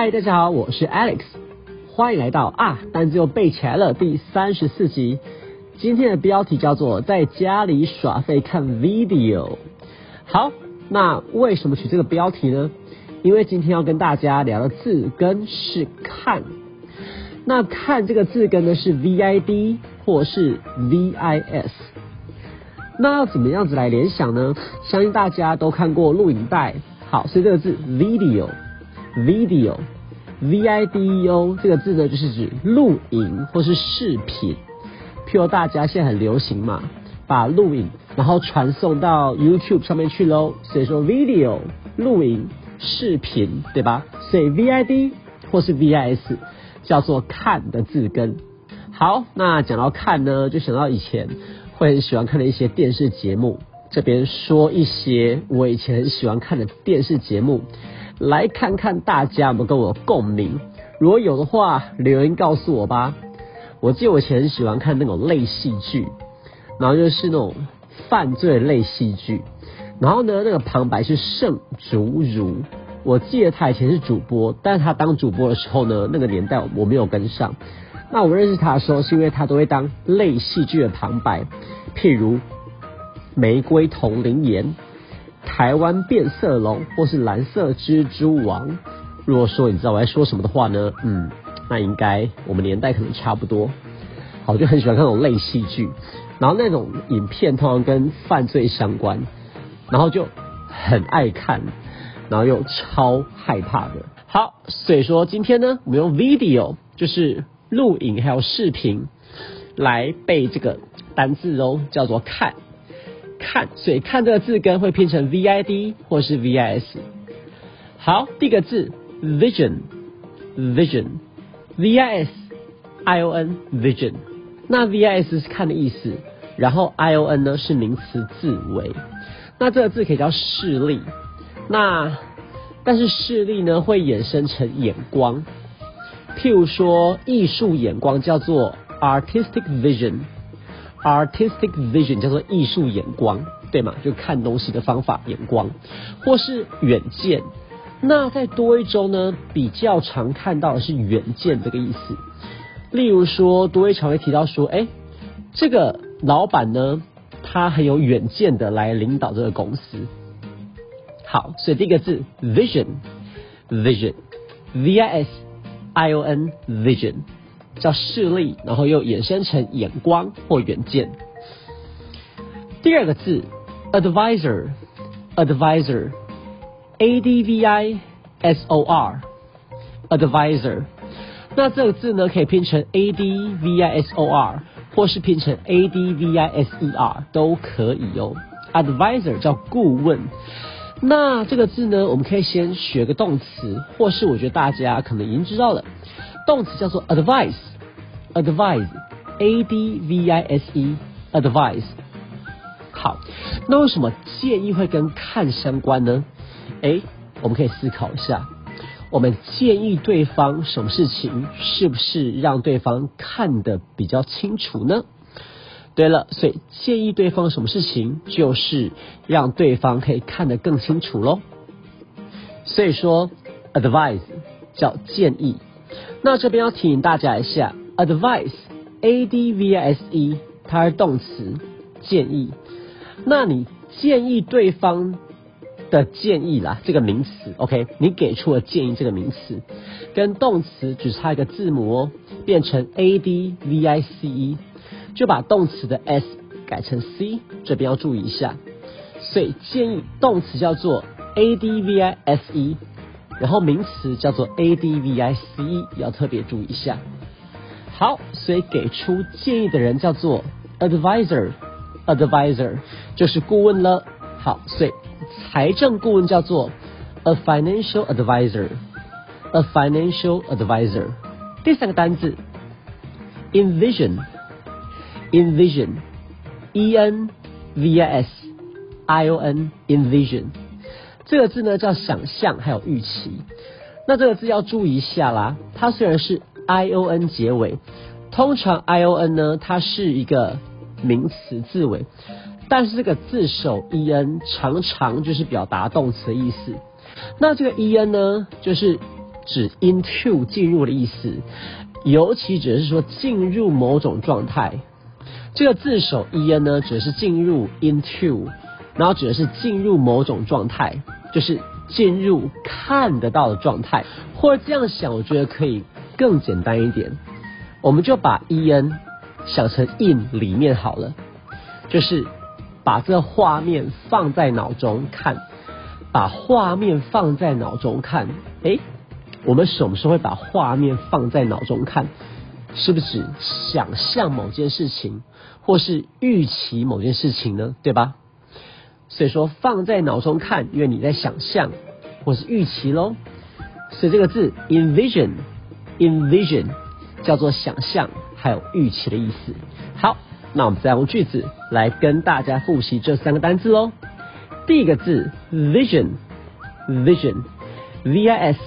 嗨，大家好，我是 Alex，欢迎来到啊单词又背起来了第三十四集。今天的标题叫做在家里耍废看 video。好，那为什么取这个标题呢？因为今天要跟大家聊的字根是看。那看这个字根呢是 v i d 或是 v i s。那要怎么样子来联想呢？相信大家都看过录影带。好，所以这个字 video video，v i d e o 这个字呢就是指录影或是视频。譬如大家现在很流行嘛，把录影然后传送到 YouTube 上面去喽。所以说 video 录影视频，对吧？所以 v i d 或是 v i s 叫做看的字根。好，那讲到看呢，就想到以前会很喜欢看的一些电视节目。这边说一些我以前很喜欢看的电视节目，来看看大家有没有跟我共鸣。如果有的话，留言告诉我吧。我记得我以前喜欢看那种类戏剧，然后就是那种犯罪类戏剧。然后呢，那个旁白是盛竹如，我记得他以前是主播，但是他当主播的时候呢，那个年代我没有跟上。那我认识他的时候，是因为他都会当类戏剧的旁白，譬如。玫瑰同林颜，台湾变色龙，或是蓝色蜘蛛王。如果说你知道我在说什么的话呢，嗯，那应该我们年代可能差不多。好，就很喜欢看那种类戏剧，然后那种影片通常跟犯罪相关，然后就很爱看，然后又超害怕的。好，所以说今天呢，我们用 video 就是录影还有视频来背这个单字哦，叫做看。看，所以看这个字根会拼成 v i d 或是 v i s。好，第一个字 vision，vision，v i s i o n vision。那 v i s 是看的意思，然后 i o n 呢是名词字尾。那这个字可以叫视力。那但是视力呢会衍生成眼光，譬如说艺术眼光叫做 artistic vision。Artistic vision 叫做艺术眼光，对吗？就看东西的方法眼光，或是远见。那在多一中呢，比较常看到的是远见这个意思。例如说，多一常会提到说，哎，这个老板呢，他很有远见的来领导这个公司。好，所以第一个字 vision，vision，v i s i o n vision。叫视力，然后又衍生成眼光或远见。第二个字，advisor，advisor，a d v i s o r，advisor。那这个字呢，可以拼成 a d v i s o r，或是拼成 a d v i s e r 都可以哦。advisor 叫顾问。那这个字呢，我们可以先学个动词，或是我觉得大家可能已经知道了。动词叫做 advice，advise，a d v i s e，advise。好，那为什么建议会跟看相关呢？哎，我们可以思考一下，我们建议对方什么事情，是不是让对方看得比较清楚呢？对了，所以建议对方什么事情，就是让对方可以看得更清楚喽。所以说，advise 叫建议。那这边要提醒大家一下，advice，a d v i s e，它是动词，建议。那你建议对方的建议啦，这个名词，OK，你给出了建议这个名词，跟动词只差一个字母哦，变成 a d v i c e，就把动词的 s 改成 c，这边要注意一下。所以建议动词叫做 a d v i s e。然后名词叫做 advice，要特别注意一下。好，所以给出建议的人叫做 advisor，advisor 就是顾问了。好，所以财政顾问叫做 a financial advisor，a financial advisor。第三个单字 envision，envision，e n v i s i o n，envision。这个字呢叫想象，还有预期。那这个字要注意一下啦，它虽然是 i o n 结尾，通常 i o n 呢它是一个名词字尾，但是这个字首 e n 常常就是表达动词的意思。那这个 e n 呢，就是指 into 进入的意思，尤其指的是说进入某种状态。这个字首 en 呢，指的是进入 into，然后指的是进入某种状态，就是进入看得到的状态。或者这样想，我觉得可以更简单一点，我们就把 en 想成 in 里面好了，就是把这画面放在脑中看，把画面放在脑中看，哎，我们什么时候会把画面放在脑中看？是不是想象某件事情，或是预期某件事情呢？对吧？所以说放在脑中看，因为你在想象或是预期喽。所以这个字 envision，envision 叫做想象还有预期的意思。好，那我们再用句子来跟大家复习这三个单字喽。第一个字 vision，vision，v i s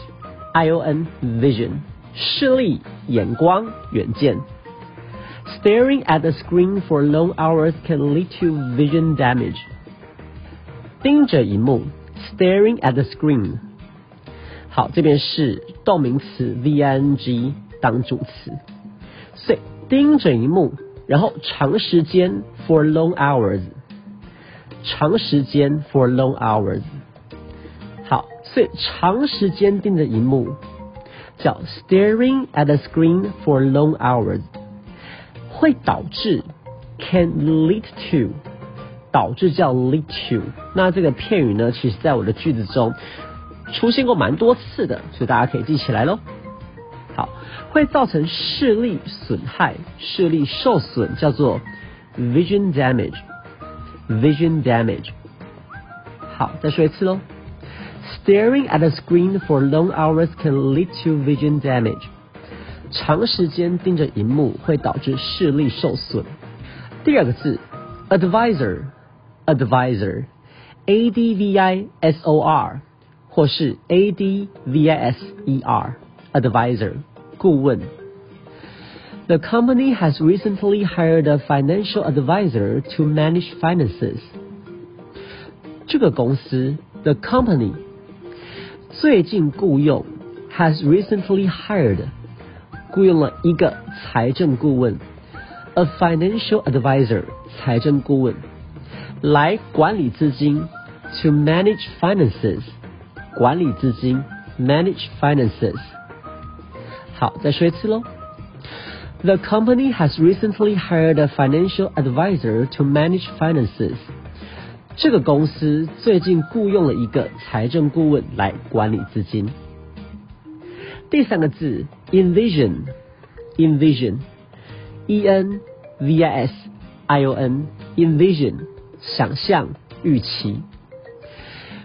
i o n，vision。视力、眼光、远见。Staring at the screen for long hours can lead to vision damage. 盯着荧幕，staring at the screen。好，这边是动名词 ving 当主词，所以盯着荧幕，然后长时间 for long hours，长时间 for long hours。好，所以长时间盯着荧幕。叫 staring at the screen for long hours，会导致 can lead to，导致叫 lead to。那这个片语呢，其实在我的句子中出现过蛮多次的，所以大家可以记起来喽。好，会造成视力损害，视力受损叫做 vision damage，vision damage。好，再说一次喽。Staring at a screen for long hours can lead to vision damage. 长时间盯着荧幕会导致视力受损。第二个字，advisor ，advisor，advisor，a d v i s o r，或是 a d v i s e r，advisor，顾问。The company has recently hired a financial advisor to manage finances. 这个公司，the company。最近雇佣 has recently hired 雇佣了一个财政顾问，a financial advisor 财政顾问 来管理资金，to manage finances 管理资金，manage finances。好，再说一次喽。The company has recently hired a financial advisor to manage finances. 这个公司最近雇佣了一个财政顾问来管理资金。第三个字，envision，envision，e n v i s i o n，envision， 想象、预期。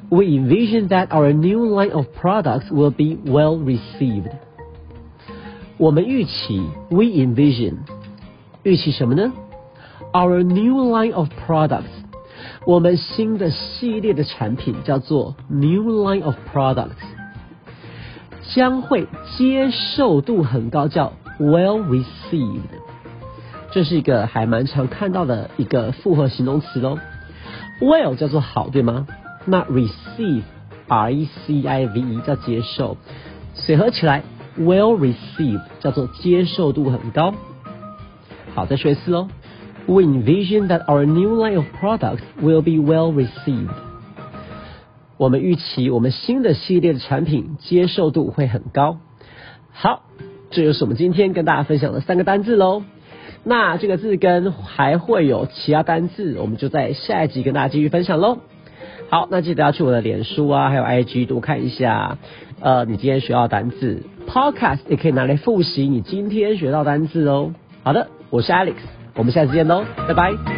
We envision that our new line of products will be well received。我们预期，we envision，预期什么呢？Our new line of products。我们新的系列的产品叫做 New Line of Products，将会接受度很高，叫 Well Received。这是一个还蛮常看到的一个复合形容词喽。 Well 叫做好，对吗？那 Receive R E C I V E 叫接受，随合起来，well receive 叫做接受度很高。好，再说一次喽。We envision that our new line of products will be well received. 我们预期我们新的系列的产品接受度会很高。好，这就是我们今天跟大家分享的三个单字喽。那这个字根还会有其他单字，我们就在下一集跟大家继续分享喽。好，那记得要去我的脸书啊，还有 IG 多看一下。呃，你今天学到单字，Podcast 也可以拿来复习你今天学到单字哦。好的，我是 Alex。我们下次见喽，拜拜。